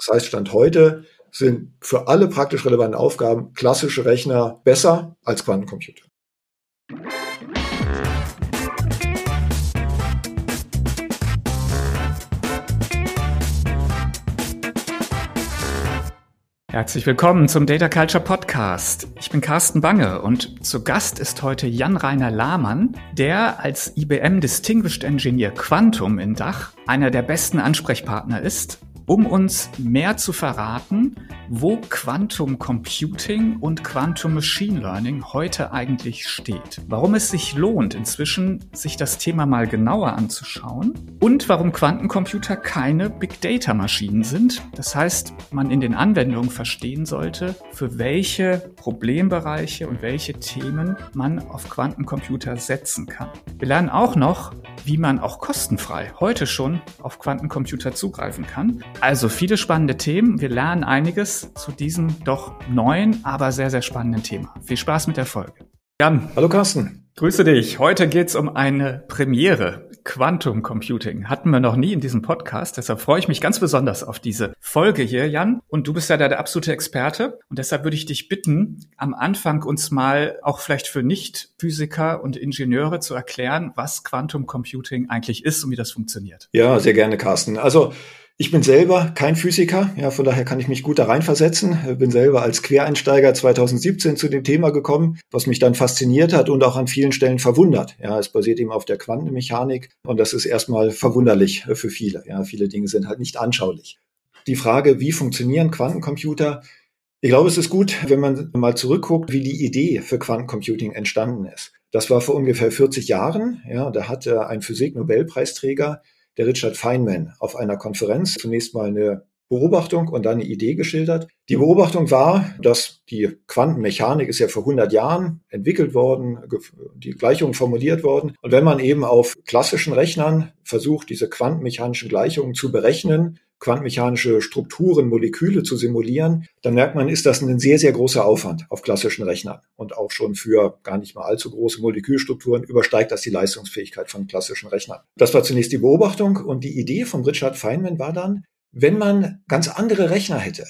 Das heißt, Stand heute sind für alle praktisch relevanten Aufgaben klassische Rechner besser als Quantencomputer. Herzlich willkommen zum Data Culture Podcast. Ich bin Carsten Bange und zu Gast ist heute Jan-Rainer Lahmann, der als IBM Distinguished Engineer Quantum in Dach einer der besten Ansprechpartner ist um uns mehr zu verraten, wo Quantum Computing und Quantum Machine Learning heute eigentlich steht. Warum es sich lohnt, inzwischen sich das Thema mal genauer anzuschauen und warum Quantencomputer keine Big Data Maschinen sind. Das heißt, man in den Anwendungen verstehen sollte, für welche Problembereiche und welche Themen man auf Quantencomputer setzen kann. Wir lernen auch noch, wie man auch kostenfrei heute schon auf Quantencomputer zugreifen kann. Also viele spannende Themen. Wir lernen einiges zu diesem doch neuen, aber sehr, sehr spannenden Thema. Viel Spaß mit der Folge. Jan. Hallo Carsten. Grüße dich. Heute geht's um eine Premiere. Quantum Computing hatten wir noch nie in diesem Podcast. Deshalb freue ich mich ganz besonders auf diese Folge hier, Jan. Und du bist ja da der absolute Experte. Und deshalb würde ich dich bitten, am Anfang uns mal auch vielleicht für Nicht-Physiker und Ingenieure zu erklären, was Quantum Computing eigentlich ist und wie das funktioniert. Ja, sehr gerne, Carsten. Also ich bin selber kein Physiker, ja, von daher kann ich mich gut da reinversetzen. Bin selber als Quereinsteiger 2017 zu dem Thema gekommen, was mich dann fasziniert hat und auch an vielen Stellen verwundert. Ja, es basiert eben auf der Quantenmechanik und das ist erstmal verwunderlich für viele. Ja, viele Dinge sind halt nicht anschaulich. Die Frage, wie funktionieren Quantencomputer? Ich glaube, es ist gut, wenn man mal zurückguckt, wie die Idee für Quantencomputing entstanden ist. Das war vor ungefähr 40 Jahren. Ja, da hat ein Physik-Nobelpreisträger der Richard Feynman auf einer Konferenz zunächst mal eine Beobachtung und dann eine Idee geschildert. Die Beobachtung war, dass die Quantenmechanik ist ja vor 100 Jahren entwickelt worden, die Gleichungen formuliert worden. Und wenn man eben auf klassischen Rechnern versucht, diese quantenmechanischen Gleichungen zu berechnen, quantenmechanische Strukturen, Moleküle zu simulieren, dann merkt man, ist das ein sehr, sehr großer Aufwand auf klassischen Rechnern. Und auch schon für gar nicht mal allzu große Molekülstrukturen übersteigt das die Leistungsfähigkeit von klassischen Rechnern. Das war zunächst die Beobachtung und die Idee von Richard Feynman war dann, wenn man ganz andere Rechner hätte,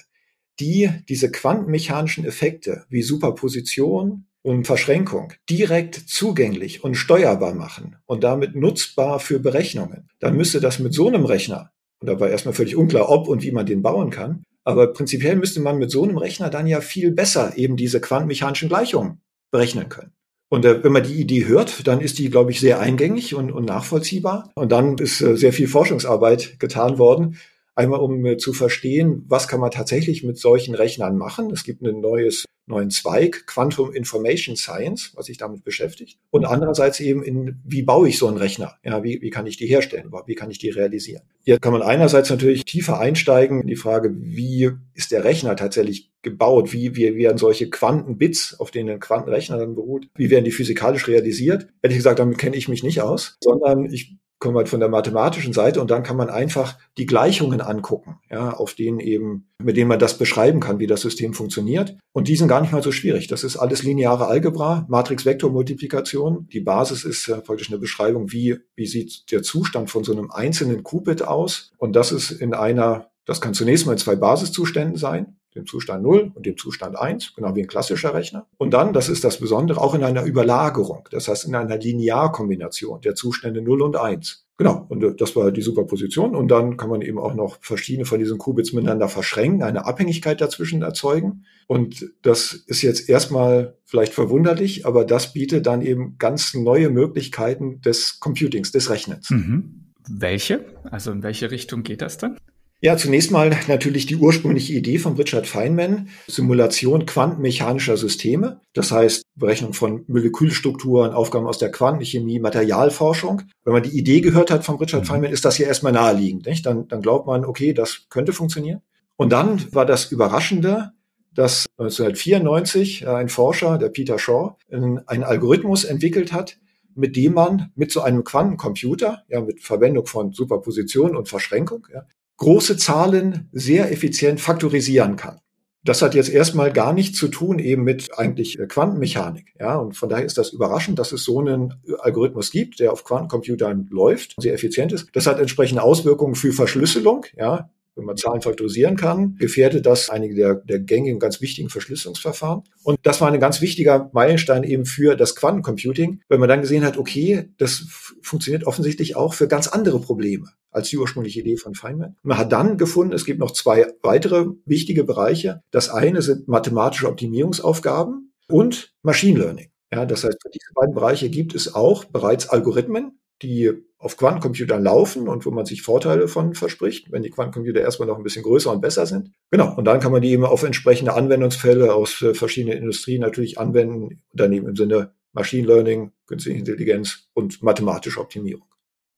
die diese quantenmechanischen Effekte wie Superposition und Verschränkung direkt zugänglich und steuerbar machen und damit nutzbar für Berechnungen, dann müsste das mit so einem Rechner und da war erstmal völlig unklar, ob und wie man den bauen kann. Aber prinzipiell müsste man mit so einem Rechner dann ja viel besser eben diese quantenmechanischen Gleichungen berechnen können. Und äh, wenn man die Idee hört, dann ist die, glaube ich, sehr eingängig und, und nachvollziehbar. Und dann ist äh, sehr viel Forschungsarbeit getan worden. Einmal, um äh, zu verstehen, was kann man tatsächlich mit solchen Rechnern machen. Es gibt ein neues neuen Zweig, Quantum Information Science, was sich damit beschäftigt. Und andererseits eben in, wie baue ich so einen Rechner? Ja, wie, wie kann ich die herstellen? Wie kann ich die realisieren? Hier kann man einerseits natürlich tiefer einsteigen in die Frage, wie ist der Rechner tatsächlich gebaut? Wie, wie werden solche Quantenbits, auf denen ein Quantenrechner dann beruht, wie werden die physikalisch realisiert? Ehrlich gesagt, damit kenne ich mich nicht aus, sondern ich kommen halt von der mathematischen Seite und dann kann man einfach die Gleichungen angucken, ja, auf denen eben, mit denen man das beschreiben kann, wie das System funktioniert. Und die sind gar nicht mal so schwierig. Das ist alles lineare Algebra, Matrix-Vektor-Multiplikation. Die Basis ist äh, praktisch eine Beschreibung, wie, wie sieht der Zustand von so einem einzelnen Qubit aus. Und das ist in einer, das kann zunächst mal in zwei Basiszuständen sein dem Zustand 0 und dem Zustand 1, genau wie ein klassischer Rechner. Und dann, das ist das Besondere, auch in einer Überlagerung, das heißt in einer Linearkombination der Zustände 0 und 1. Genau, und äh, das war die Superposition. Und dann kann man eben auch noch verschiedene von diesen Qubits miteinander verschränken, eine Abhängigkeit dazwischen erzeugen. Und das ist jetzt erstmal vielleicht verwunderlich, aber das bietet dann eben ganz neue Möglichkeiten des Computings, des Rechnens. Mhm. Welche? Also in welche Richtung geht das dann? Ja, zunächst mal natürlich die ursprüngliche Idee von Richard Feynman, Simulation quantenmechanischer Systeme, das heißt Berechnung von Molekülstrukturen, Aufgaben aus der Quantenchemie, Materialforschung. Wenn man die Idee gehört hat von Richard mhm. Feynman, ist das ja erstmal naheliegend. Nicht? Dann, dann glaubt man, okay, das könnte funktionieren. Und dann war das Überraschende, dass 1994 ein Forscher, der Peter Shaw, einen Algorithmus entwickelt hat, mit dem man mit so einem Quantencomputer, ja, mit Verwendung von Superposition und Verschränkung, ja, große Zahlen sehr effizient faktorisieren kann. Das hat jetzt erstmal gar nichts zu tun eben mit eigentlich äh, Quantenmechanik. Ja, und von daher ist das überraschend, dass es so einen Algorithmus gibt, der auf Quantencomputern läuft, sehr effizient ist. Das hat entsprechende Auswirkungen für Verschlüsselung. Ja, wenn man Zahlen faktorisieren kann, gefährdet das einige der, der gängigen, ganz wichtigen Verschlüsselungsverfahren. Und das war ein ganz wichtiger Meilenstein eben für das Quantencomputing, weil man dann gesehen hat, okay, das funktioniert offensichtlich auch für ganz andere Probleme als die ursprüngliche Idee von Feynman. Man hat dann gefunden, es gibt noch zwei weitere wichtige Bereiche. Das eine sind mathematische Optimierungsaufgaben und Machine Learning. Ja, das heißt, für diese beiden Bereiche gibt es auch bereits Algorithmen, die auf Quantencomputern laufen und wo man sich Vorteile von verspricht, wenn die Quantencomputer erstmal noch ein bisschen größer und besser sind. Genau. Und dann kann man die eben auf entsprechende Anwendungsfälle aus äh, verschiedenen Industrien natürlich anwenden, daneben im Sinne Machine Learning, künstliche Intelligenz und mathematische Optimierung.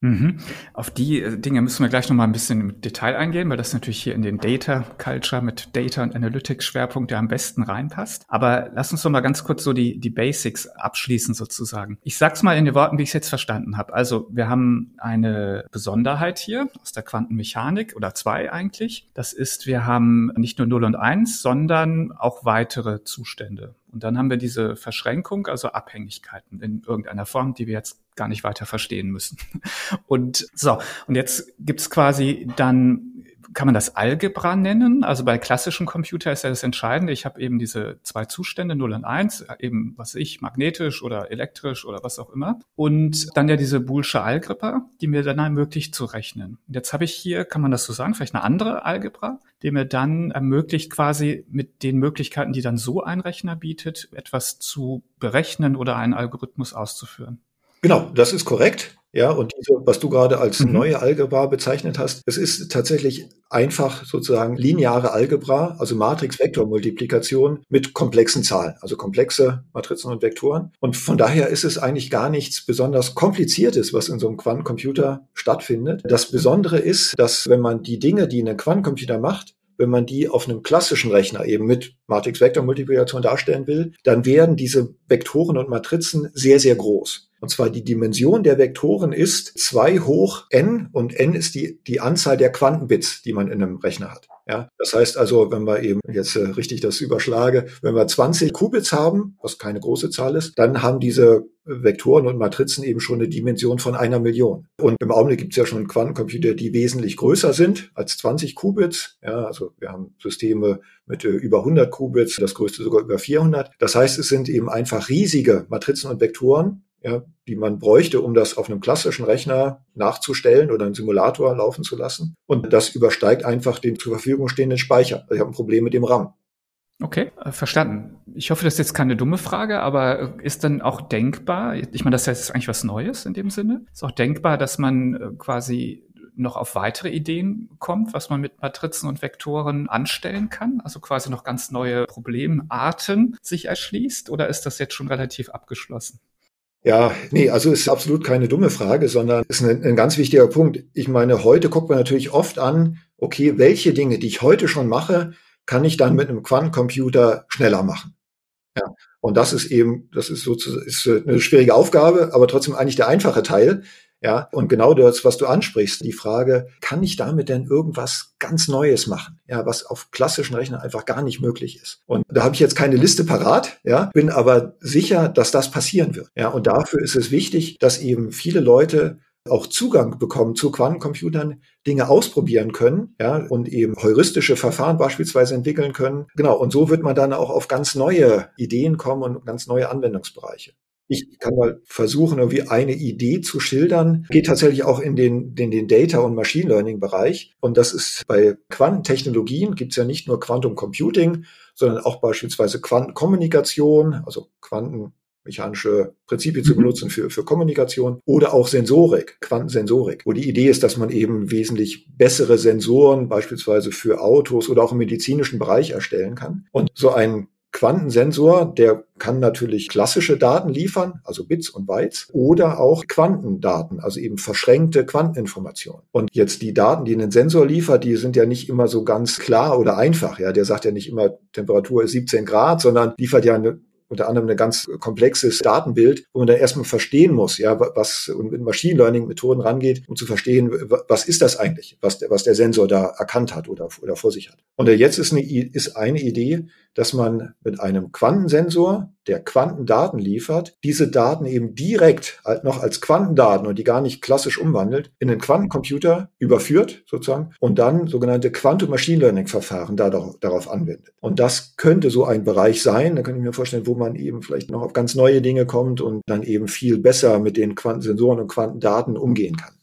Mhm. Auf die äh, Dinge müssen wir gleich nochmal ein bisschen im Detail eingehen, weil das natürlich hier in den Data Culture mit Data und Analytics Schwerpunkt ja am besten reinpasst. Aber lass uns doch mal ganz kurz so die, die Basics abschließen sozusagen. Ich sag's mal in den Worten, wie ich es jetzt verstanden habe. Also wir haben eine Besonderheit hier aus der Quantenmechanik oder zwei eigentlich. Das ist, wir haben nicht nur 0 und 1, sondern auch weitere Zustände. Und dann haben wir diese Verschränkung, also Abhängigkeiten in irgendeiner Form, die wir jetzt gar nicht weiter verstehen müssen. Und so, und jetzt gibt's quasi dann kann man das Algebra nennen? Also bei klassischen Computer ist ja das Entscheidende. Ich habe eben diese zwei Zustände, 0 und 1, eben, was ich, magnetisch oder elektrisch oder was auch immer. Und dann ja diese Boolsche Algebra, die mir dann ermöglicht zu rechnen. Und jetzt habe ich hier, kann man das so sagen, vielleicht eine andere Algebra, die mir dann ermöglicht, quasi mit den Möglichkeiten, die dann so ein Rechner bietet, etwas zu berechnen oder einen Algorithmus auszuführen. Genau, das ist korrekt. Ja, und diese, was du gerade als mhm. neue Algebra bezeichnet hast, es ist tatsächlich einfach sozusagen lineare Algebra, also Matrix-Vektor-Multiplikation mit komplexen Zahlen, also komplexe Matrizen und Vektoren. Und von daher ist es eigentlich gar nichts besonders Kompliziertes, was in so einem Quantencomputer stattfindet. Das Besondere ist, dass wenn man die Dinge, die ein Quantencomputer macht, wenn man die auf einem klassischen Rechner eben mit Matrix-Vektor-Multiplikation darstellen will, dann werden diese Vektoren und Matrizen sehr, sehr groß. Und zwar die Dimension der Vektoren ist 2 hoch n und n ist die, die Anzahl der Quantenbits, die man in einem Rechner hat. Ja, das heißt also, wenn wir eben jetzt äh, richtig das überschlage, wenn wir 20 Qubits haben, was keine große Zahl ist, dann haben diese Vektoren und Matrizen eben schon eine Dimension von einer Million. Und im Augenblick gibt es ja schon Quantencomputer, die wesentlich größer sind als 20 Qubits. Ja, also wir haben Systeme mit äh, über 100 Qubits, das größte sogar über 400. Das heißt, es sind eben einfach riesige Matrizen und Vektoren, ja, die man bräuchte, um das auf einem klassischen Rechner nachzustellen oder einen Simulator laufen zu lassen. Und das übersteigt einfach den zur Verfügung stehenden Speicher. Also ich habe ein Problem mit dem RAM. Okay, äh, verstanden. Ich hoffe, das ist jetzt keine dumme Frage, aber äh, ist dann auch denkbar, ich meine, das ist eigentlich was Neues in dem Sinne, ist auch denkbar, dass man äh, quasi noch auf weitere Ideen kommt, was man mit Matrizen und Vektoren anstellen kann? Also quasi noch ganz neue Problemarten sich erschließt? Oder ist das jetzt schon relativ abgeschlossen? Ja, nee, also ist absolut keine dumme Frage, sondern ist ein, ein, ganz wichtiger Punkt. Ich meine, heute guckt man natürlich oft an, okay, welche Dinge, die ich heute schon mache, kann ich dann mit einem Quantencomputer schneller machen. Ja, und das ist eben, das ist sozusagen ist eine schwierige Aufgabe, aber trotzdem eigentlich der einfache Teil. Ja, und genau das, was du ansprichst, die Frage, kann ich damit denn irgendwas ganz Neues machen? Ja, was auf klassischen Rechnern einfach gar nicht möglich ist. Und da habe ich jetzt keine Liste parat, ja, bin aber sicher, dass das passieren wird. Ja, und dafür ist es wichtig, dass eben viele Leute auch Zugang bekommen zu Quantencomputern, Dinge ausprobieren können, ja, und eben heuristische Verfahren beispielsweise entwickeln können. Genau. Und so wird man dann auch auf ganz neue Ideen kommen und ganz neue Anwendungsbereiche. Ich kann mal versuchen, irgendwie eine Idee zu schildern. Geht tatsächlich auch in den, den, den Data- und Machine Learning-Bereich. Und das ist bei Quantentechnologien gibt es ja nicht nur Quantum Computing, sondern auch beispielsweise Quantenkommunikation, also quantenmechanische Prinzipien zu mhm. benutzen für, für Kommunikation oder auch Sensorik, Quantensensorik, wo die Idee ist, dass man eben wesentlich bessere Sensoren beispielsweise für Autos oder auch im medizinischen Bereich erstellen kann. Und so ein Quantensensor, der kann natürlich klassische Daten liefern, also Bits und Bytes, oder auch Quantendaten, also eben verschränkte Quanteninformationen. Und jetzt die Daten, die ein Sensor liefert, die sind ja nicht immer so ganz klar oder einfach. Ja, der sagt ja nicht immer, Temperatur ist 17 Grad, sondern liefert ja eine unter anderem ein ganz komplexes Datenbild, wo man dann erstmal verstehen muss, ja, was und mit Machine Learning Methoden rangeht, um zu verstehen, was ist das eigentlich, was der, was der Sensor da erkannt hat oder, oder vor sich hat. Und jetzt ist eine, ist eine Idee, dass man mit einem Quantensensor, der Quantendaten liefert, diese Daten eben direkt noch als Quantendaten und die gar nicht klassisch umwandelt, in den Quantencomputer überführt sozusagen und dann sogenannte Quantum Machine Learning Verfahren darauf, anwendet. Und das könnte so ein Bereich sein, da kann ich mir vorstellen, wo man eben vielleicht noch auf ganz neue Dinge kommt und dann eben viel besser mit den Quantensensoren und Quantendaten umgehen kann.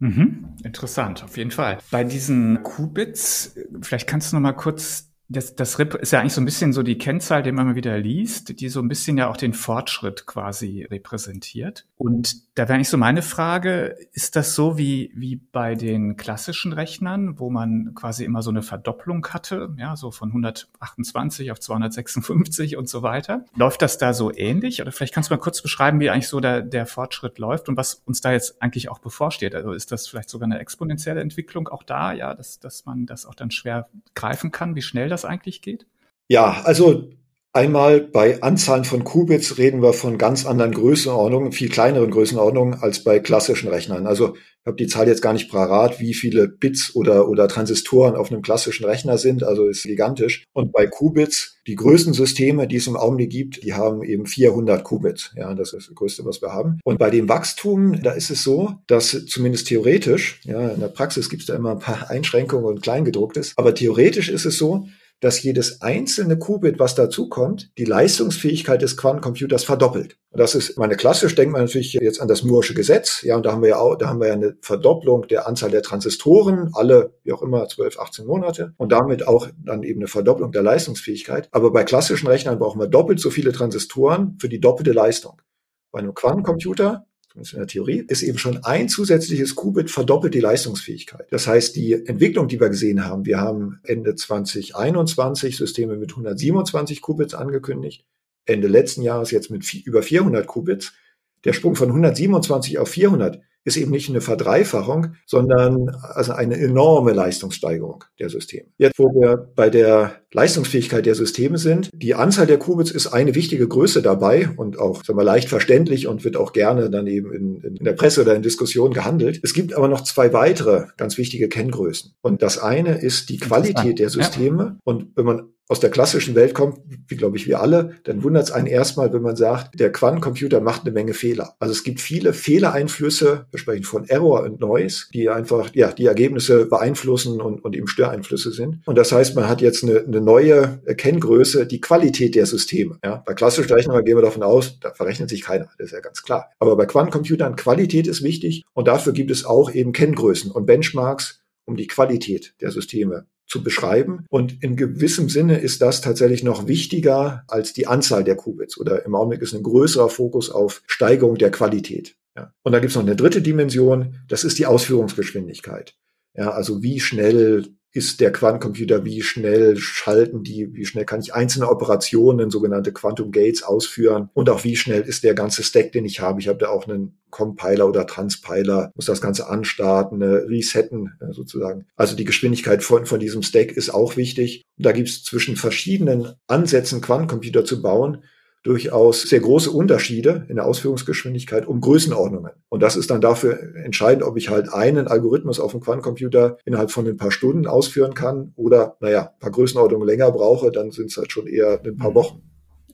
Mhm. Interessant, auf jeden Fall. Bei diesen Qubits, vielleicht kannst du noch mal kurz das, das RIP ist ja eigentlich so ein bisschen so die Kennzahl, die man mal wieder liest, die so ein bisschen ja auch den Fortschritt quasi repräsentiert. Und da wäre eigentlich so meine Frage, ist das so wie, wie bei den klassischen Rechnern, wo man quasi immer so eine Verdopplung hatte, ja, so von 128 auf 256 und so weiter? Läuft das da so ähnlich? Oder vielleicht kannst du mal kurz beschreiben, wie eigentlich so der, der Fortschritt läuft und was uns da jetzt eigentlich auch bevorsteht. Also ist das vielleicht sogar eine exponentielle Entwicklung auch da, ja, dass, dass man das auch dann schwer greifen kann, wie schnell das das eigentlich geht? Ja, also Einmal bei Anzahlen von Qubits reden wir von ganz anderen Größenordnungen, viel kleineren Größenordnungen als bei klassischen Rechnern. Also ich habe die Zahl jetzt gar nicht parat, wie viele Bits oder, oder Transistoren auf einem klassischen Rechner sind, also ist gigantisch. Und bei Qubits, die größten Systeme, die es im Augenblick gibt, die haben eben 400 Qubits. Ja, das ist das Größte, was wir haben. Und bei dem Wachstum, da ist es so, dass zumindest theoretisch, ja, in der Praxis gibt es da immer ein paar Einschränkungen und Kleingedrucktes, aber theoretisch ist es so, dass jedes einzelne Qubit, was dazukommt, die Leistungsfähigkeit des Quantencomputers verdoppelt. Und das ist, meine klassisch denkt man natürlich jetzt an das Moore'sche Gesetz. Ja, und da haben wir ja auch, da haben wir ja eine Verdopplung der Anzahl der Transistoren, alle, wie auch immer, 12, 18 Monate. Und damit auch dann eben eine Verdopplung der Leistungsfähigkeit. Aber bei klassischen Rechnern brauchen wir doppelt so viele Transistoren für die doppelte Leistung. Bei einem Quantencomputer zumindest in der Theorie, ist eben schon ein zusätzliches Qubit verdoppelt die Leistungsfähigkeit. Das heißt, die Entwicklung, die wir gesehen haben, wir haben Ende 2021 Systeme mit 127 Qubits angekündigt, Ende letzten Jahres jetzt mit über 400 Qubits. Der Sprung von 127 auf 400 ist eben nicht eine Verdreifachung, sondern also eine enorme Leistungssteigerung der Systeme. Jetzt, wo wir bei der Leistungsfähigkeit der Systeme sind, die Anzahl der Qubits ist eine wichtige Größe dabei und auch sagen wir, leicht verständlich und wird auch gerne dann eben in, in der Presse oder in Diskussionen gehandelt. Es gibt aber noch zwei weitere ganz wichtige Kenngrößen. Und das eine ist die Qualität der Systeme. Und wenn man aus der klassischen Welt kommt, wie glaube ich wir alle, dann wundert es einen erstmal, wenn man sagt, der Quantencomputer macht eine Menge Fehler. Also es gibt viele Fehlereinflüsse, wir sprechen von Error und Noise, die einfach ja die Ergebnisse beeinflussen und, und eben Störeinflüsse sind. Und das heißt, man hat jetzt eine, eine neue Kenngröße, die Qualität der Systeme. Ja, bei klassischen Rechnern gehen wir davon aus, da verrechnet sich keiner, das ist ja ganz klar. Aber bei Quantencomputern Qualität ist wichtig und dafür gibt es auch eben Kenngrößen und Benchmarks, um die Qualität der Systeme zu beschreiben. Und in gewissem Sinne ist das tatsächlich noch wichtiger als die Anzahl der Qubits oder im Augenblick ist ein größerer Fokus auf Steigerung der Qualität. Ja. Und da gibt es noch eine dritte Dimension, das ist die Ausführungsgeschwindigkeit. Ja, also wie schnell ist der Quantencomputer, wie schnell schalten die, wie schnell kann ich einzelne Operationen, sogenannte Quantum Gates ausführen und auch wie schnell ist der ganze Stack, den ich habe. Ich habe da auch einen Compiler oder Transpiler, muss das Ganze anstarten, resetten sozusagen. Also die Geschwindigkeit von, von diesem Stack ist auch wichtig. Da gibt es zwischen verschiedenen Ansätzen, Quantencomputer zu bauen, durchaus sehr große Unterschiede in der Ausführungsgeschwindigkeit um Größenordnungen. Und das ist dann dafür entscheidend, ob ich halt einen Algorithmus auf dem Quantencomputer innerhalb von ein paar Stunden ausführen kann oder, naja, ein paar Größenordnungen länger brauche, dann sind es halt schon eher ein paar mhm. Wochen.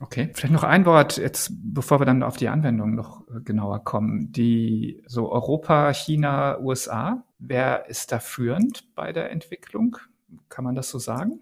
Okay, vielleicht noch ein Wort jetzt, bevor wir dann auf die Anwendung noch äh, genauer kommen. Die so Europa, China, USA, wer ist da führend bei der Entwicklung? Kann man das so sagen?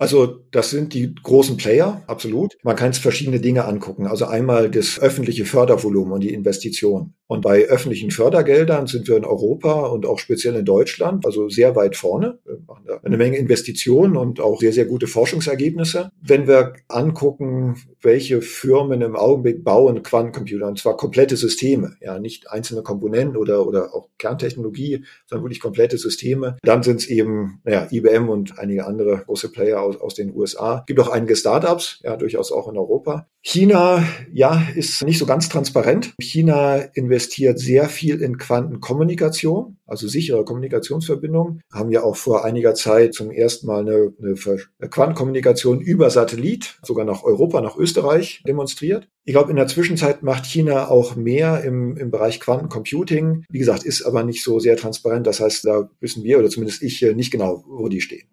Also das sind die großen Player, absolut. Man kann sich verschiedene Dinge angucken. Also einmal das öffentliche Fördervolumen und die Investitionen. Und bei öffentlichen Fördergeldern sind wir in Europa und auch speziell in Deutschland also sehr weit vorne. Wir machen da eine Menge Investitionen und auch sehr, sehr gute Forschungsergebnisse. Wenn wir angucken, welche Firmen im Augenblick bauen Quantencomputer, und zwar komplette Systeme, ja, nicht einzelne Komponenten oder, oder auch Kerntechnologie, sondern wirklich komplette Systeme, dann sind es eben naja, IBM und einige andere große Player aus, aus den USA. Gibt auch einige Startups, ja, durchaus auch in Europa. China, ja, ist nicht so ganz transparent. China investiert sehr viel in Quantenkommunikation, also sichere Kommunikationsverbindungen. Haben ja auch vor einiger Zeit zum ersten Mal eine, eine Quantenkommunikation über Satellit, sogar nach Europa, nach Österreich demonstriert. Ich glaube, in der Zwischenzeit macht China auch mehr im, im Bereich Quantencomputing. Wie gesagt, ist aber nicht so sehr transparent. Das heißt, da wissen wir oder zumindest ich nicht genau, wo die stehen.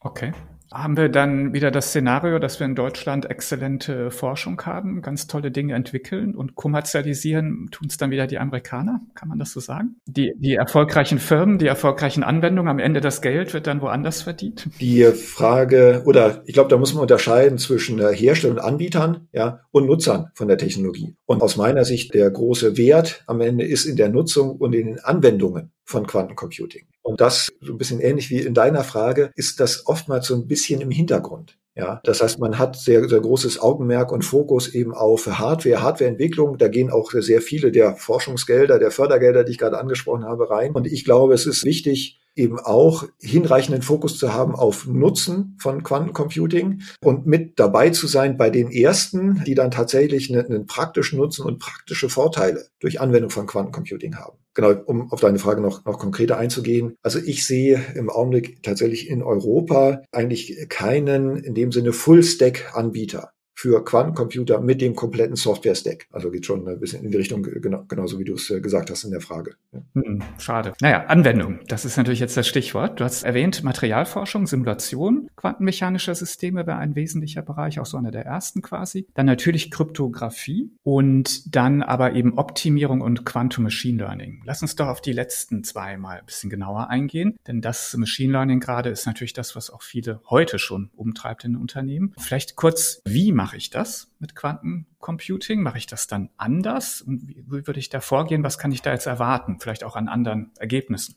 Okay. Haben wir dann wieder das Szenario, dass wir in Deutschland exzellente Forschung haben, ganz tolle Dinge entwickeln und kommerzialisieren, tun es dann wieder die Amerikaner? Kann man das so sagen? Die, die erfolgreichen Firmen, die erfolgreichen Anwendungen, am Ende das Geld wird dann woanders verdient? Die Frage, oder ich glaube, da muss man unterscheiden zwischen Herstellern und Anbietern ja, und Nutzern von der Technologie. Und aus meiner Sicht der große Wert am Ende ist in der Nutzung und in den Anwendungen von Quantencomputing. Und das, so ein bisschen ähnlich wie in deiner Frage, ist das oftmals so ein bisschen im Hintergrund. Ja, das heißt, man hat sehr, sehr großes Augenmerk und Fokus eben auf Hardware, Hardwareentwicklung. Da gehen auch sehr viele der Forschungsgelder, der Fördergelder, die ich gerade angesprochen habe, rein. Und ich glaube, es ist wichtig, eben auch hinreichenden Fokus zu haben auf Nutzen von Quantencomputing und mit dabei zu sein bei den ersten, die dann tatsächlich einen, einen praktischen Nutzen und praktische Vorteile durch Anwendung von Quantencomputing haben. Genau, um auf deine Frage noch, noch konkreter einzugehen. Also ich sehe im Augenblick tatsächlich in Europa eigentlich keinen in dem Sinne Full-Stack-Anbieter für Quantencomputer mit dem kompletten Software-Stack. Also geht schon ein bisschen in die Richtung, genau, genauso wie du es äh, gesagt hast in der Frage. Hm, schade. Naja, Anwendung, das ist natürlich jetzt das Stichwort. Du hast erwähnt, Materialforschung, Simulation quantenmechanischer Systeme wäre ein wesentlicher Bereich, auch so einer der ersten quasi. Dann natürlich Kryptographie und dann aber eben Optimierung und Quantum Machine Learning. Lass uns doch auf die letzten zwei mal ein bisschen genauer eingehen, denn das Machine Learning gerade ist natürlich das, was auch viele heute schon umtreibt in Unternehmen. Vielleicht kurz, wie macht mache ich das mit Quantencomputing? Mache ich das dann anders? Und wie, wie würde ich da vorgehen? Was kann ich da jetzt erwarten? Vielleicht auch an anderen Ergebnissen?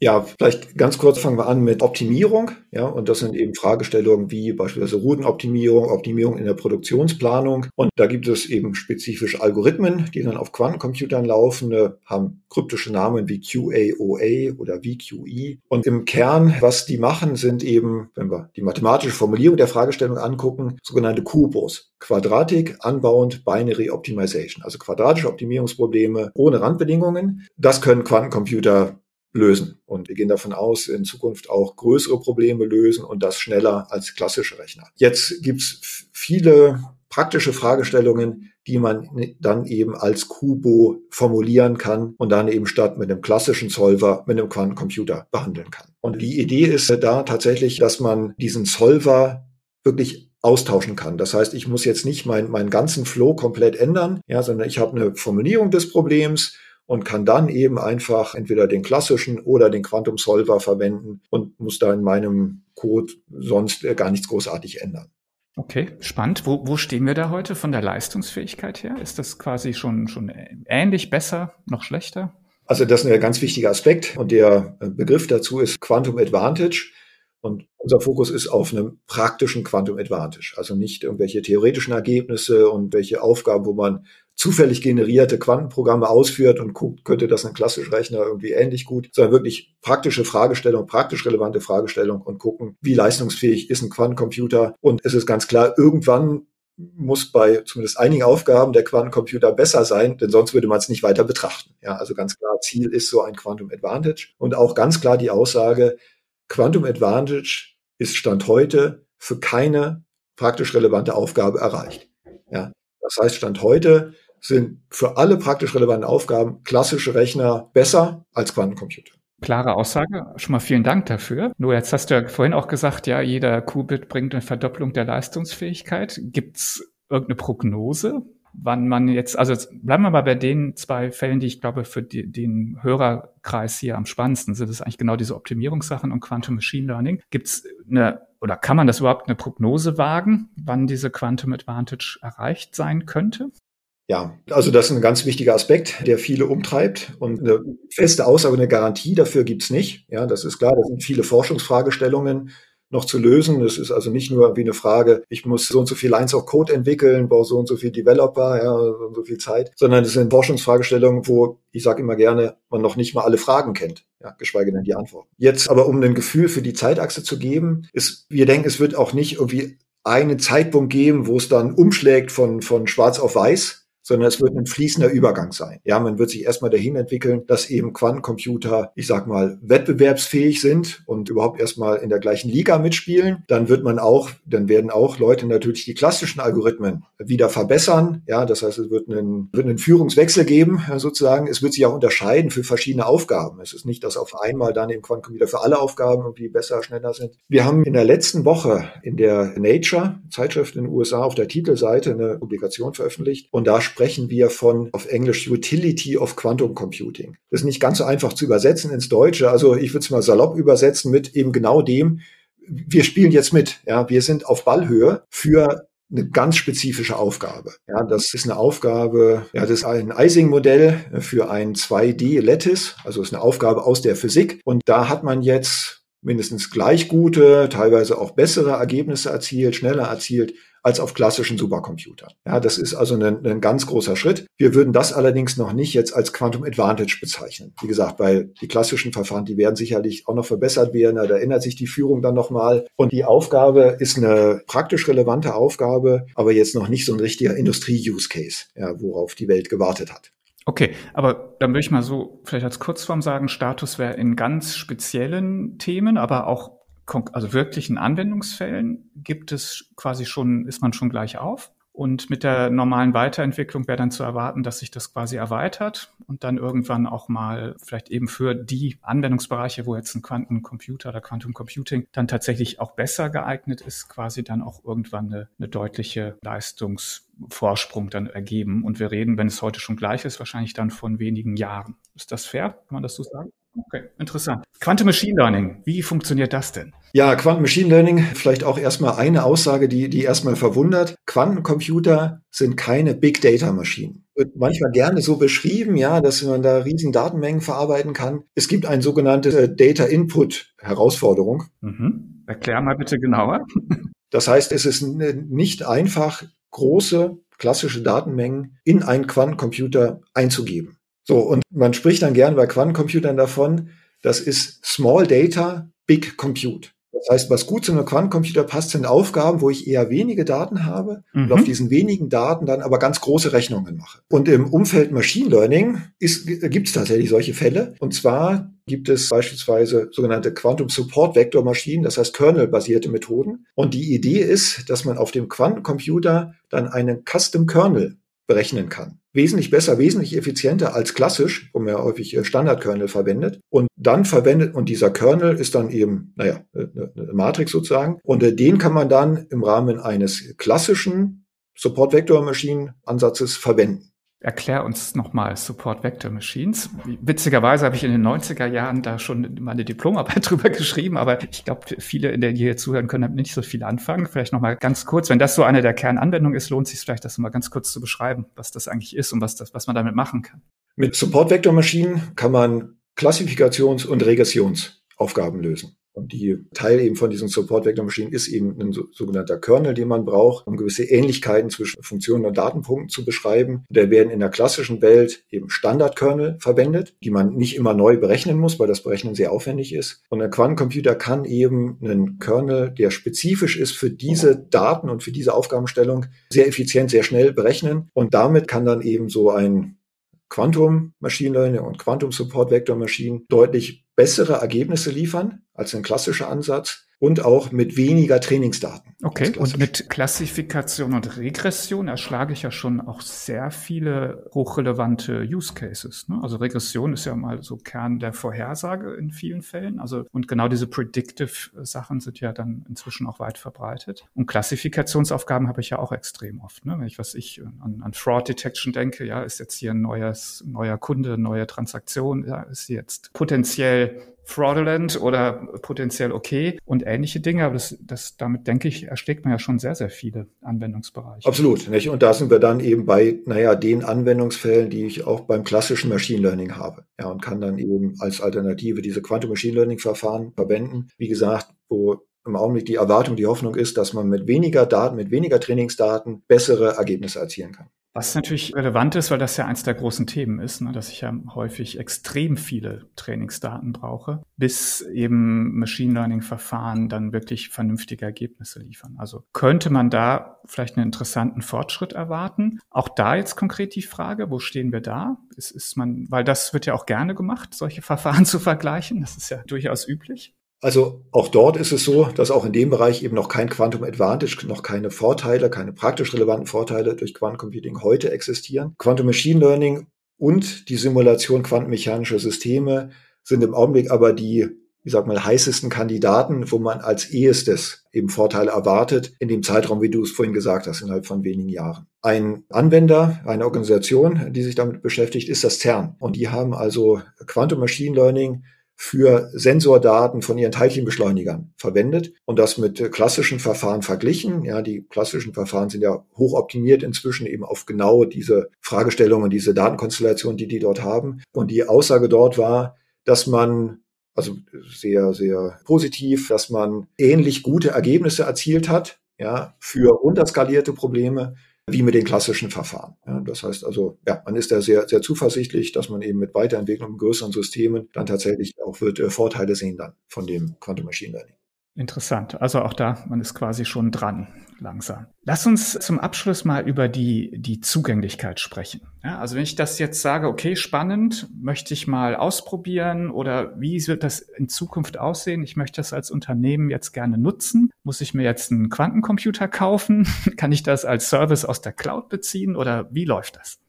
Ja, vielleicht ganz kurz fangen wir an mit Optimierung. Ja, und das sind eben Fragestellungen wie beispielsweise Routenoptimierung, Optimierung in der Produktionsplanung. Und da gibt es eben spezifisch Algorithmen, die dann auf Quantencomputern laufen, haben kryptische Namen wie QAOA oder VQE. Und im Kern, was die machen, sind eben, wenn wir die mathematische Formulierung der Fragestellung angucken, sogenannte QBOs. Quadratic Unbound Binary Optimization, also quadratische Optimierungsprobleme ohne Randbedingungen. Das können Quantencomputer lösen. Und wir gehen davon aus, in Zukunft auch größere Probleme lösen und das schneller als klassische Rechner. Jetzt gibt's viele praktische Fragestellungen, die man dann eben als Kubo formulieren kann und dann eben statt mit einem klassischen Solver mit einem Quantencomputer behandeln kann. Und die Idee ist da tatsächlich, dass man diesen Solver wirklich austauschen kann. Das heißt, ich muss jetzt nicht meinen meinen ganzen Flow komplett ändern, ja, sondern ich habe eine Formulierung des Problems und kann dann eben einfach entweder den klassischen oder den Quantum Solver verwenden und muss da in meinem Code sonst gar nichts großartig ändern. Okay, spannend. Wo, wo stehen wir da heute von der Leistungsfähigkeit her? Ist das quasi schon, schon ähnlich, besser, noch schlechter? Also das ist ein ganz wichtiger Aspekt und der Begriff dazu ist Quantum Advantage. Und unser Fokus ist auf einem praktischen Quantum Advantage. Also nicht irgendwelche theoretischen Ergebnisse und welche Aufgaben, wo man zufällig generierte Quantenprogramme ausführt und guckt, könnte das ein klassischer Rechner irgendwie ähnlich gut, sondern wirklich praktische Fragestellung, praktisch relevante Fragestellung und gucken, wie leistungsfähig ist ein Quantencomputer. Und es ist ganz klar, irgendwann muss bei zumindest einigen Aufgaben der Quantencomputer besser sein, denn sonst würde man es nicht weiter betrachten. Ja, also ganz klar, Ziel ist so ein Quantum Advantage und auch ganz klar die Aussage, Quantum Advantage ist Stand heute für keine praktisch relevante Aufgabe erreicht. Ja, das heißt, Stand heute sind für alle praktisch relevanten Aufgaben klassische Rechner besser als Quantencomputer. Klare Aussage. Schon mal vielen Dank dafür. Nur jetzt hast du ja vorhin auch gesagt, ja, jeder Qubit bringt eine Verdopplung der Leistungsfähigkeit. Gibt's irgendeine Prognose, wann man jetzt, also bleiben wir mal bei den zwei Fällen, die ich glaube für die, den Hörerkreis hier am spannendsten sind, das ist eigentlich genau diese Optimierungssachen und Quantum Machine Learning. Gibt's eine oder kann man das überhaupt eine Prognose wagen, wann diese Quantum Advantage erreicht sein könnte? Ja, also das ist ein ganz wichtiger Aspekt, der viele umtreibt. Und eine feste Aussage, eine Garantie dafür gibt's nicht. Ja, das ist klar, das sind viele Forschungsfragestellungen noch zu lösen. Das ist also nicht nur wie eine Frage, ich muss so und so viel Lines of Code entwickeln, brauche so und so viel Developer, ja, so und so viel Zeit, sondern es sind Forschungsfragestellungen, wo ich sage immer gerne, man noch nicht mal alle Fragen kennt, ja, geschweige denn die Antworten. Jetzt aber, um ein Gefühl für die Zeitachse zu geben, ist, wir denken, es wird auch nicht irgendwie einen Zeitpunkt geben, wo es dann umschlägt von, von schwarz auf weiß, sondern es wird ein fließender Übergang sein. Ja, man wird sich erstmal dahin entwickeln, dass eben Quantencomputer, ich sag mal, wettbewerbsfähig sind und überhaupt erstmal in der gleichen Liga mitspielen. Dann wird man auch, dann werden auch Leute natürlich die klassischen Algorithmen wieder verbessern. Ja, das heißt, es wird einen, wird einen Führungswechsel geben, sozusagen. Es wird sich auch unterscheiden für verschiedene Aufgaben. Es ist nicht, dass auf einmal dann im Quantencomputer für alle Aufgaben irgendwie besser, schneller sind. Wir haben in der letzten Woche in der Nature Zeitschrift in den USA auf der Titelseite eine Publikation veröffentlicht und da sprechen wir von auf Englisch Utility of Quantum Computing. Das ist nicht ganz so einfach zu übersetzen ins Deutsche. Also ich würde es mal salopp übersetzen mit eben genau dem, wir spielen jetzt mit. Ja, wir sind auf Ballhöhe für eine ganz spezifische Aufgabe. Ja, das ist eine Aufgabe, ja, das ist ein Ising-Modell für ein 2D-Lattice, also ist eine Aufgabe aus der Physik. Und da hat man jetzt mindestens gleich gute, teilweise auch bessere Ergebnisse erzielt, schneller erzielt als auf klassischen Supercomputern. Ja, das ist also ein, ein, ganz großer Schritt. Wir würden das allerdings noch nicht jetzt als Quantum Advantage bezeichnen. Wie gesagt, weil die klassischen Verfahren, die werden sicherlich auch noch verbessert werden. Da ändert sich die Führung dann nochmal. Und die Aufgabe ist eine praktisch relevante Aufgabe, aber jetzt noch nicht so ein richtiger Industrie-Use-Case, ja, worauf die Welt gewartet hat. Okay, aber dann würde ich mal so vielleicht als Kurzform sagen, Status wäre in ganz speziellen Themen, aber auch also wirklichen Anwendungsfällen gibt es quasi schon, ist man schon gleich auf. Und mit der normalen Weiterentwicklung wäre dann zu erwarten, dass sich das quasi erweitert und dann irgendwann auch mal vielleicht eben für die Anwendungsbereiche, wo jetzt ein Quantencomputer oder Quantum Computing dann tatsächlich auch besser geeignet ist, quasi dann auch irgendwann eine, eine deutliche Leistungsvorsprung dann ergeben. Und wir reden, wenn es heute schon gleich ist, wahrscheinlich dann von wenigen Jahren. Ist das fair? Kann man das so sagen? Okay, interessant. Quantum Machine Learning, wie funktioniert das denn? Ja, Quantum Machine Learning, vielleicht auch erstmal eine Aussage, die, die erstmal verwundert. Quantencomputer sind keine Big Data Maschinen. Wird manchmal gerne so beschrieben, ja, dass man da riesen Datenmengen verarbeiten kann. Es gibt eine sogenannte äh, Data Input Herausforderung. Mhm. Erklär mal bitte genauer. Das heißt, es ist nicht einfach, große klassische Datenmengen in einen Quantencomputer einzugeben. So, und man spricht dann gern bei Quantencomputern davon, das ist Small Data, Big Compute. Das heißt, was gut zu einem Quantencomputer passt, sind Aufgaben, wo ich eher wenige Daten habe mhm. und auf diesen wenigen Daten dann aber ganz große Rechnungen mache. Und im Umfeld Machine Learning gibt es tatsächlich solche Fälle. Und zwar gibt es beispielsweise sogenannte Quantum Support Vector Maschinen, das heißt Kernel-basierte Methoden. Und die Idee ist, dass man auf dem Quantencomputer dann einen Custom Kernel berechnen kann. Wesentlich besser, wesentlich effizienter als klassisch, wo man ja häufig äh, Standardkernel verwendet. Und dann verwendet, und dieser Kernel ist dann eben, naja, eine Matrix sozusagen. Und äh, den kann man dann im Rahmen eines klassischen Support Vector Machine Ansatzes verwenden. Erklär uns nochmal Support Vector Machines. Witzigerweise habe ich in den 90er Jahren da schon meine Diplomarbeit drüber geschrieben, aber ich glaube, viele, in der hier zuhören können, haben nicht so viel anfangen. Vielleicht nochmal ganz kurz, wenn das so eine der Kernanwendungen ist, lohnt es sich vielleicht, das mal ganz kurz zu beschreiben, was das eigentlich ist und was, das, was man damit machen kann. Mit Support Vector Maschinen kann man Klassifikations- und Regressionsaufgaben lösen. Und die Teil eben von diesen Support Vector Maschinen ist eben ein so, sogenannter Kernel, den man braucht, um gewisse Ähnlichkeiten zwischen Funktionen und Datenpunkten zu beschreiben. Da werden in der klassischen Welt eben Standardkernel verwendet, die man nicht immer neu berechnen muss, weil das Berechnen sehr aufwendig ist. Und ein Quantencomputer kann eben einen Kernel, der spezifisch ist für diese Daten und für diese Aufgabenstellung, sehr effizient, sehr schnell berechnen. Und damit kann dann eben so ein Quantum Machine Learning und Quantum Support Vector Machine deutlich bessere Ergebnisse liefern als ein klassischer Ansatz und auch mit weniger Trainingsdaten. Okay, und mit Klassifikation und Regression erschlage ich ja schon auch sehr viele hochrelevante Use Cases. Ne? Also Regression ist ja mal so Kern der Vorhersage in vielen Fällen. Also und genau diese Predictive Sachen sind ja dann inzwischen auch weit verbreitet. Und Klassifikationsaufgaben habe ich ja auch extrem oft. Ne? Wenn ich was ich an, an Fraud Detection denke, ja, ist jetzt hier ein neues, neuer Kunde, neue Transaktion, ja, ist jetzt potenziell fraudulent oder potenziell okay und ähnliche Dinge. Aber das, das, damit denke ich, erschlägt man ja schon sehr, sehr viele Anwendungsbereiche. Absolut. Nicht? Und da sind wir dann eben bei, naja, den Anwendungsfällen, die ich auch beim klassischen Machine Learning habe. Ja, und kann dann eben als Alternative diese Quantum Machine Learning Verfahren verwenden. Wie gesagt, wo im Augenblick die Erwartung, die Hoffnung ist, dass man mit weniger Daten, mit weniger Trainingsdaten bessere Ergebnisse erzielen kann. Was natürlich relevant ist, weil das ja eins der großen Themen ist, ne, dass ich ja häufig extrem viele Trainingsdaten brauche, bis eben Machine Learning Verfahren dann wirklich vernünftige Ergebnisse liefern. Also könnte man da vielleicht einen interessanten Fortschritt erwarten? Auch da jetzt konkret die Frage, wo stehen wir da? Ist, ist man, weil das wird ja auch gerne gemacht, solche Verfahren zu vergleichen. Das ist ja durchaus üblich. Also auch dort ist es so, dass auch in dem Bereich eben noch kein Quantum Advantage, noch keine Vorteile, keine praktisch relevanten Vorteile durch Quantum Computing heute existieren. Quantum Machine Learning und die Simulation quantenmechanischer Systeme sind im Augenblick aber die, wie sag mal, heißesten Kandidaten, wo man als ehestes eben Vorteile erwartet, in dem Zeitraum, wie du es vorhin gesagt hast, innerhalb von wenigen Jahren. Ein Anwender, eine Organisation, die sich damit beschäftigt, ist das CERN. Und die haben also Quantum Machine Learning für Sensordaten von ihren Teilchenbeschleunigern verwendet und das mit klassischen Verfahren verglichen. Ja, die klassischen Verfahren sind ja hochoptimiert inzwischen eben auf genau diese Fragestellungen, diese Datenkonstellation, die die dort haben. Und die Aussage dort war, dass man also sehr, sehr positiv, dass man ähnlich gute Ergebnisse erzielt hat, ja, für runterskalierte Probleme wie mit den klassischen Verfahren. Ja, das heißt also, ja, man ist da sehr, sehr zuversichtlich, dass man eben mit Weiterentwicklung größeren Systemen dann tatsächlich auch wird äh, Vorteile sehen dann von dem Quantum Machine Learning. Interessant. Also auch da, man ist quasi schon dran, langsam. Lass uns zum Abschluss mal über die, die Zugänglichkeit sprechen. Ja, also wenn ich das jetzt sage, okay, spannend, möchte ich mal ausprobieren oder wie wird das in Zukunft aussehen? Ich möchte das als Unternehmen jetzt gerne nutzen. Muss ich mir jetzt einen Quantencomputer kaufen? Kann ich das als Service aus der Cloud beziehen oder wie läuft das?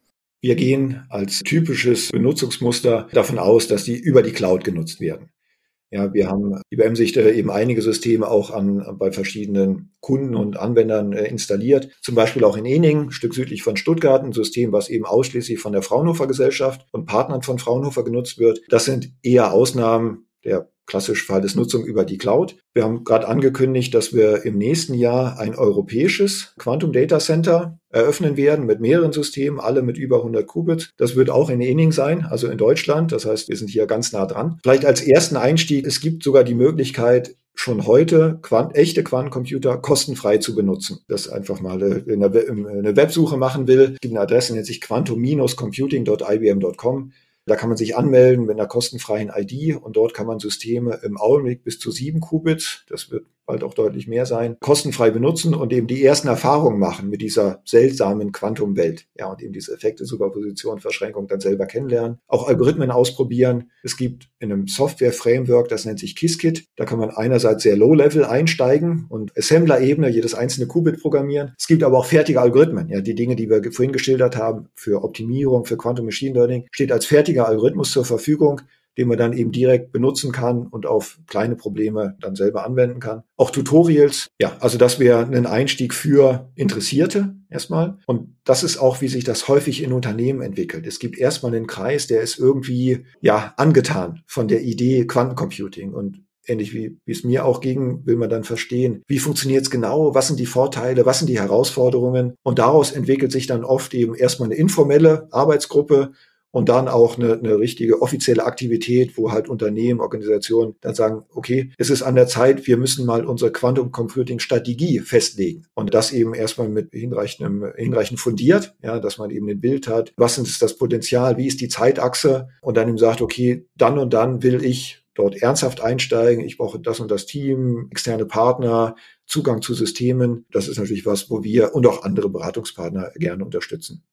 Wir gehen als typisches Benutzungsmuster davon aus, dass die über die Cloud genutzt werden. Ja, wir haben IBM sich eben einige Systeme auch an, bei verschiedenen Kunden und Anwendern äh, installiert. Zum Beispiel auch in Ening, ein Stück südlich von Stuttgart, ein System, was eben ausschließlich von der Fraunhofer Gesellschaft und Partnern von Fraunhofer genutzt wird. Das sind eher Ausnahmen der klassisch Nutzung über die Cloud. Wir haben gerade angekündigt, dass wir im nächsten Jahr ein europäisches Quantum Data Center eröffnen werden mit mehreren Systemen, alle mit über 100 Qubits. Das wird auch in Ening sein, also in Deutschland. Das heißt, wir sind hier ganz nah dran. Vielleicht als ersten Einstieg, es gibt sogar die Möglichkeit, schon heute Quant echte Quantencomputer kostenfrei zu benutzen. Das einfach mal äh, eine Websuche machen will, gibt eine Adresse, nennt sich quantum-computing.ibm.com. Da kann man sich anmelden mit einer kostenfreien ID und dort kann man Systeme im Augenblick bis zu sieben Qubits, das wird bald auch deutlich mehr sein, kostenfrei benutzen und eben die ersten Erfahrungen machen mit dieser seltsamen Quantumwelt. Ja, und eben diese Effekte, Superposition, Verschränkung dann selber kennenlernen. Auch Algorithmen ausprobieren. Es gibt in einem Software-Framework, das nennt sich Qiskit. Da kann man einerseits sehr low-level einsteigen und Assembler-Ebene jedes einzelne Qubit programmieren. Es gibt aber auch fertige Algorithmen. Ja, die Dinge, die wir vorhin geschildert haben, für Optimierung, für Quantum Machine Learning, steht als fertiger Algorithmus zur Verfügung den man dann eben direkt benutzen kann und auf kleine Probleme dann selber anwenden kann. Auch Tutorials, ja, also das wäre ein Einstieg für Interessierte erstmal. Und das ist auch, wie sich das häufig in Unternehmen entwickelt. Es gibt erstmal einen Kreis, der ist irgendwie, ja, angetan von der Idee Quantencomputing und ähnlich wie, wie es mir auch ging, will man dann verstehen, wie funktioniert es genau, was sind die Vorteile, was sind die Herausforderungen. Und daraus entwickelt sich dann oft eben erstmal eine informelle Arbeitsgruppe und dann auch eine, eine richtige offizielle Aktivität, wo halt Unternehmen, Organisationen dann sagen, okay, es ist an der Zeit, wir müssen mal unsere Quantum Computing Strategie festlegen und das eben erstmal mit hinreichendem, hinreichend fundiert, ja, dass man eben ein Bild hat, was ist das Potenzial, wie ist die Zeitachse und dann eben sagt, okay, dann und dann will ich dort ernsthaft einsteigen, ich brauche das und das Team, externe Partner, Zugang zu Systemen. Das ist natürlich was, wo wir und auch andere Beratungspartner gerne unterstützen.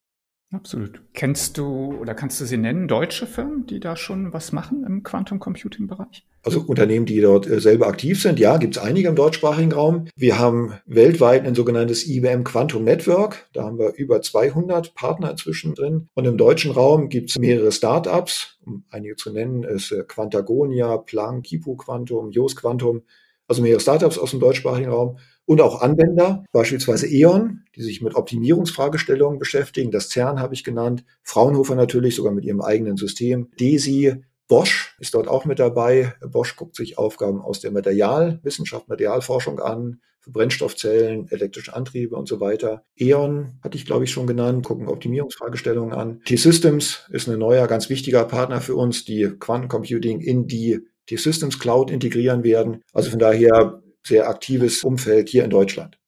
Absolut. Kennst du oder kannst du sie nennen, deutsche Firmen, die da schon was machen im Quantum Computing Bereich? Also Unternehmen, die dort äh, selber aktiv sind, ja, gibt es einige im deutschsprachigen Raum. Wir haben weltweit ein sogenanntes IBM Quantum Network. Da haben wir über 200 Partner inzwischen drin. Und im deutschen Raum gibt es mehrere Startups, um einige zu nennen, ist äh, Quantagonia, Planck, Kipu Quantum, Jos Quantum, also mehrere Startups aus dem deutschsprachigen Raum und auch Anwender, beispielsweise E.ON, die sich mit Optimierungsfragestellungen beschäftigen. Das CERN habe ich genannt. Fraunhofer natürlich, sogar mit ihrem eigenen System. DESI, Bosch ist dort auch mit dabei. Bosch guckt sich Aufgaben aus der Materialwissenschaft, Materialforschung an, für Brennstoffzellen, elektrische Antriebe und so weiter. E.ON hatte ich, glaube ich, schon genannt, gucken Optimierungsfragestellungen an. T-Systems ist ein neuer, ganz wichtiger Partner für uns, die Quantencomputing in die T-Systems Cloud integrieren werden. Also von daher sehr aktives Umfeld hier in Deutschland.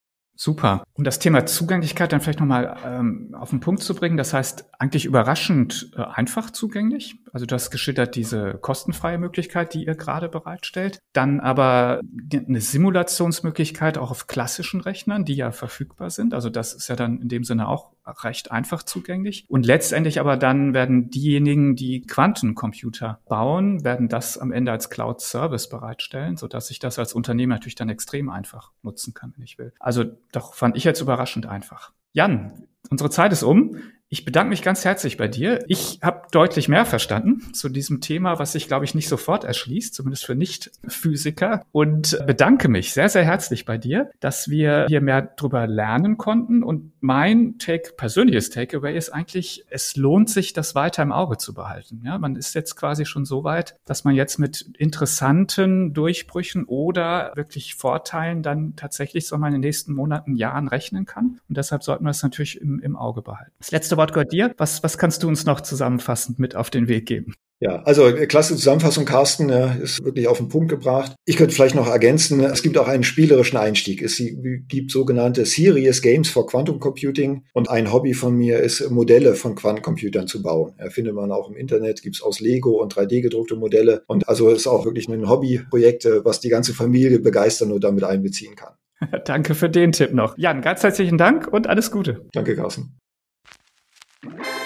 Super. Um das Thema Zugänglichkeit dann vielleicht nochmal ähm, auf den Punkt zu bringen, das heißt eigentlich überraschend äh, einfach zugänglich. Also du hast geschildert diese kostenfreie Möglichkeit, die ihr gerade bereitstellt. Dann aber eine Simulationsmöglichkeit auch auf klassischen Rechnern, die ja verfügbar sind. Also das ist ja dann in dem Sinne auch recht einfach zugänglich. Und letztendlich aber dann werden diejenigen, die Quantencomputer bauen, werden das am Ende als Cloud Service bereitstellen, sodass ich das als Unternehmen natürlich dann extrem einfach nutzen kann, wenn ich will. Also doch fand ich jetzt überraschend einfach. Jan, unsere Zeit ist um. Ich bedanke mich ganz herzlich bei dir. Ich habe deutlich mehr verstanden zu diesem Thema, was sich, glaube ich, nicht sofort erschließt, zumindest für Nicht-Physiker. Und bedanke mich sehr, sehr herzlich bei dir, dass wir hier mehr drüber lernen konnten. Und mein Take, persönliches Takeaway ist eigentlich, es lohnt sich, das weiter im Auge zu behalten. Ja, man ist jetzt quasi schon so weit, dass man jetzt mit interessanten Durchbrüchen oder wirklich Vorteilen dann tatsächlich so mal in den nächsten Monaten, Jahren rechnen kann. Und deshalb sollten wir es natürlich im, im Auge behalten. Das letzte Wort gehört dir. Was, was kannst du uns noch zusammenfassend mit auf den Weg geben? Ja, also äh, klasse Zusammenfassung, Carsten, ist wirklich auf den Punkt gebracht. Ich könnte vielleicht noch ergänzen, es gibt auch einen spielerischen Einstieg. Es gibt sogenannte Serious Games for Quantum Computing und ein Hobby von mir ist, Modelle von Quantencomputern zu bauen. Findet man auch im Internet, gibt's aus Lego und 3D gedruckte Modelle. Und also ist auch wirklich ein Hobbyprojekt, äh, was die ganze Familie begeistern und damit einbeziehen kann. Danke für den Tipp noch. Jan, ganz herzlichen Dank und alles Gute. Danke, Carsten. Yeah.